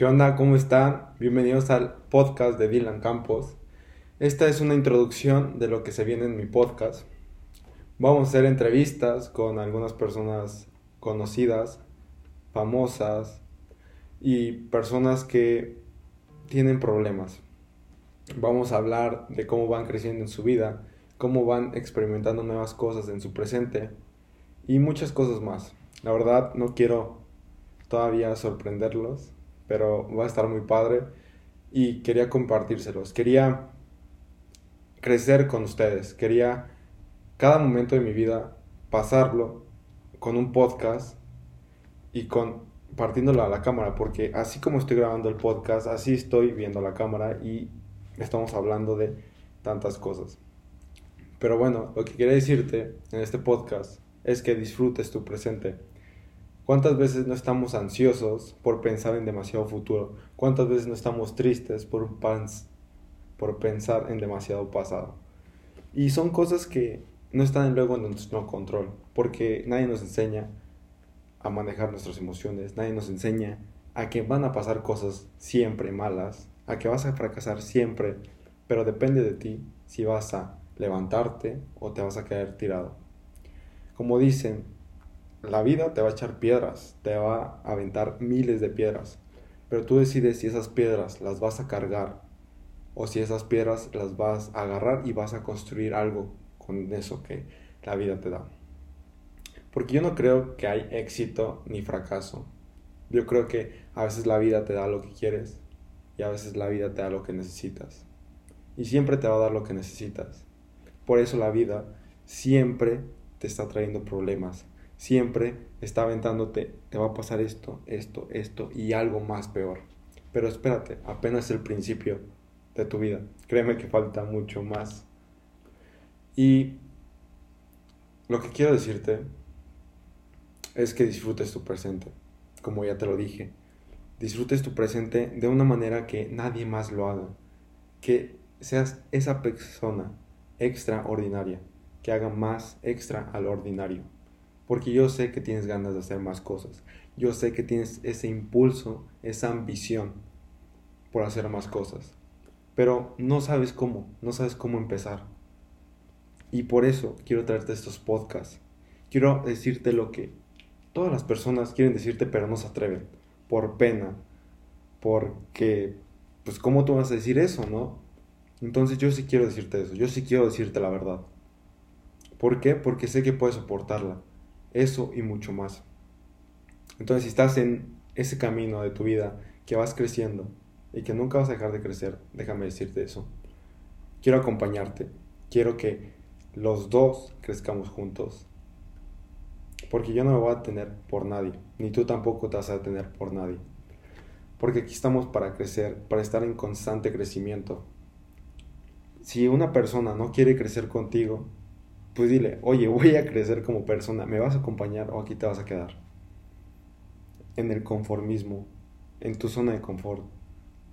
¿Qué onda? ¿Cómo están? Bienvenidos al podcast de Dylan Campos. Esta es una introducción de lo que se viene en mi podcast. Vamos a hacer entrevistas con algunas personas conocidas, famosas y personas que tienen problemas. Vamos a hablar de cómo van creciendo en su vida, cómo van experimentando nuevas cosas en su presente y muchas cosas más. La verdad no quiero todavía sorprenderlos pero va a estar muy padre y quería compartírselos. Quería crecer con ustedes, quería cada momento de mi vida pasarlo con un podcast y con partiéndolo a la cámara, porque así como estoy grabando el podcast, así estoy viendo la cámara y estamos hablando de tantas cosas. Pero bueno, lo que quería decirte en este podcast es que disfrutes tu presente ¿Cuántas veces no estamos ansiosos por pensar en demasiado futuro? ¿Cuántas veces no estamos tristes por, por pensar en demasiado pasado? Y son cosas que no están luego en nuestro control, porque nadie nos enseña a manejar nuestras emociones, nadie nos enseña a que van a pasar cosas siempre malas, a que vas a fracasar siempre, pero depende de ti si vas a levantarte o te vas a caer tirado. Como dicen, la vida te va a echar piedras, te va a aventar miles de piedras, pero tú decides si esas piedras las vas a cargar o si esas piedras las vas a agarrar y vas a construir algo con eso que la vida te da. Porque yo no creo que hay éxito ni fracaso. Yo creo que a veces la vida te da lo que quieres y a veces la vida te da lo que necesitas. Y siempre te va a dar lo que necesitas. Por eso la vida siempre te está trayendo problemas, siempre está aventándote, te va a pasar esto, esto, esto y algo más peor. Pero espérate, apenas el principio de tu vida. Créeme que falta mucho más. Y lo que quiero decirte es que disfrutes tu presente, como ya te lo dije. Disfrutes tu presente de una manera que nadie más lo haga. Que seas esa persona extraordinaria, que haga más extra al ordinario porque yo sé que tienes ganas de hacer más cosas. Yo sé que tienes ese impulso, esa ambición por hacer más cosas. Pero no sabes cómo, no sabes cómo empezar. Y por eso quiero traerte estos podcasts. Quiero decirte lo que todas las personas quieren decirte, pero no se atreven. Por pena. Porque, pues, ¿cómo tú vas a decir eso, no? Entonces yo sí quiero decirte eso. Yo sí quiero decirte la verdad. ¿Por qué? Porque sé que puedes soportarla eso y mucho más. Entonces, si estás en ese camino de tu vida que vas creciendo y que nunca vas a dejar de crecer, déjame decirte eso. Quiero acompañarte, quiero que los dos crezcamos juntos. Porque yo no me voy a tener por nadie, ni tú tampoco te vas a detener por nadie. Porque aquí estamos para crecer, para estar en constante crecimiento. Si una persona no quiere crecer contigo, pues dile, oye, voy a crecer como persona, ¿me vas a acompañar o aquí te vas a quedar? En el conformismo, en tu zona de confort.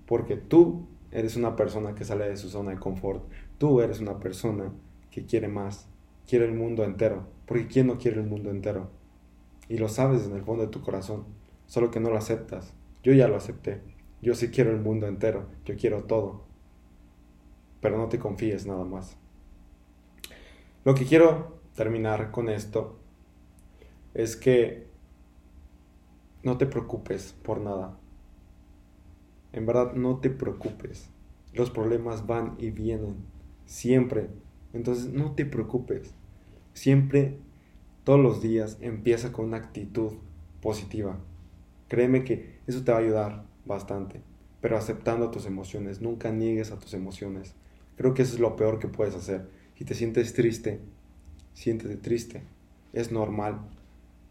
Porque tú eres una persona que sale de su zona de confort. Tú eres una persona que quiere más, quiere el mundo entero. Porque ¿quién no quiere el mundo entero? Y lo sabes en el fondo de tu corazón, solo que no lo aceptas. Yo ya lo acepté. Yo sí quiero el mundo entero, yo quiero todo. Pero no te confíes nada más. Lo que quiero terminar con esto es que no te preocupes por nada. En verdad, no te preocupes. Los problemas van y vienen. Siempre. Entonces, no te preocupes. Siempre, todos los días, empieza con una actitud positiva. Créeme que eso te va a ayudar bastante. Pero aceptando tus emociones. Nunca niegues a tus emociones. Creo que eso es lo peor que puedes hacer si te sientes triste, siéntete triste. Es normal.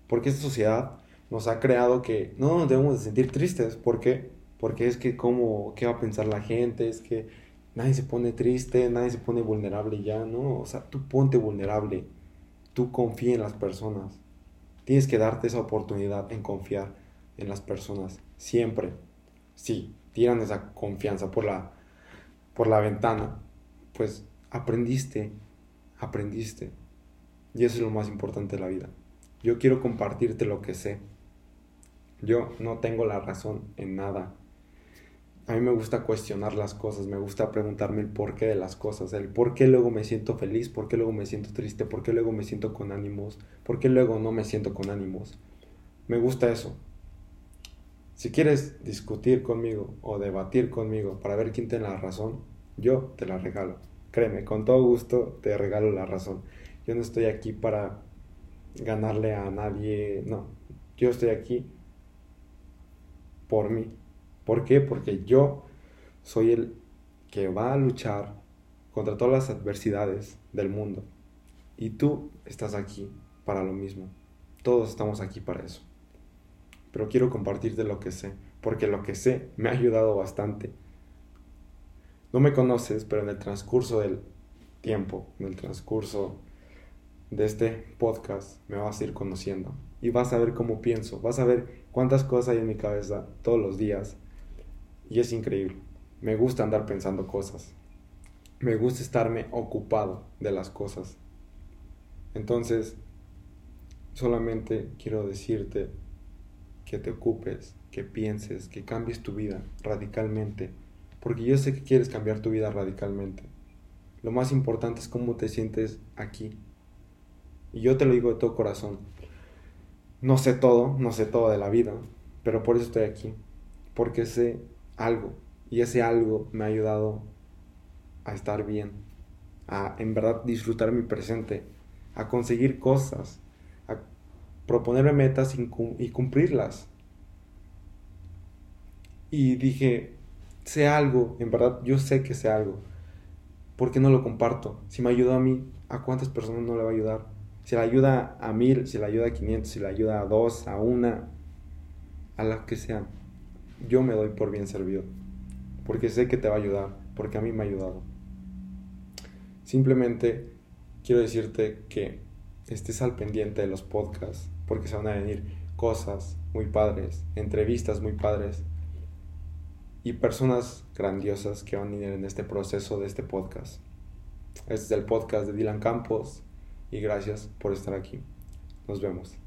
Porque esta sociedad nos ha creado que no nos debemos de sentir tristes. ¿Por qué? Porque es que cómo, qué va a pensar la gente, es que nadie se pone triste, nadie se pone vulnerable ya, ¿no? O sea, tú ponte vulnerable, tú confía en las personas. Tienes que darte esa oportunidad en confiar en las personas, siempre. Sí, tiran esa confianza por la, por la ventana, pues aprendiste, aprendiste. Y eso es lo más importante de la vida. Yo quiero compartirte lo que sé. Yo no tengo la razón en nada. a mí me gusta cuestionar las cosas, me gusta preguntarme el porqué de las cosas, el por qué luego me siento feliz, por qué luego me siento triste, por qué luego me siento con ánimos, por qué luego no me siento con ánimos. Me gusta eso. Si quieres discutir conmigo o debatir conmigo para ver quién tiene la razón, yo te la regalo. Créeme, con todo gusto te regalo la razón. Yo no estoy aquí para ganarle a nadie, no. Yo estoy aquí por mí. ¿Por qué? Porque yo soy el que va a luchar contra todas las adversidades del mundo. Y tú estás aquí para lo mismo. Todos estamos aquí para eso. Pero quiero compartirte lo que sé, porque lo que sé me ha ayudado bastante. No me conoces, pero en el transcurso del tiempo, en el transcurso de este podcast, me vas a ir conociendo. Y vas a ver cómo pienso, vas a ver cuántas cosas hay en mi cabeza todos los días. Y es increíble. Me gusta andar pensando cosas. Me gusta estarme ocupado de las cosas. Entonces, solamente quiero decirte que te ocupes, que pienses, que cambies tu vida radicalmente. Porque yo sé que quieres cambiar tu vida radicalmente. Lo más importante es cómo te sientes aquí. Y yo te lo digo de todo corazón no sé todo, no sé todo de la vida, pero por eso estoy aquí, porque sé algo, y ese algo me ha ayudado a estar bien, a en verdad disfrutar mi presente, a conseguir cosas, a proponerme metas y cumplirlas. Y dije, sé algo, en verdad yo sé que sé algo, ¿por qué no lo comparto? Si me ayudó a mí, ¿a cuántas personas no le va a ayudar? Si la ayuda a mil, si la ayuda a 500, si la ayuda a dos, a una, a las que sean, yo me doy por bien servido. Porque sé que te va a ayudar, porque a mí me ha ayudado. Simplemente quiero decirte que estés al pendiente de los podcasts, porque se van a venir cosas muy padres, entrevistas muy padres y personas grandiosas que van a ir en este proceso de este podcast. Este es el podcast de Dylan Campos y gracias por estar aquí. Nos vemos.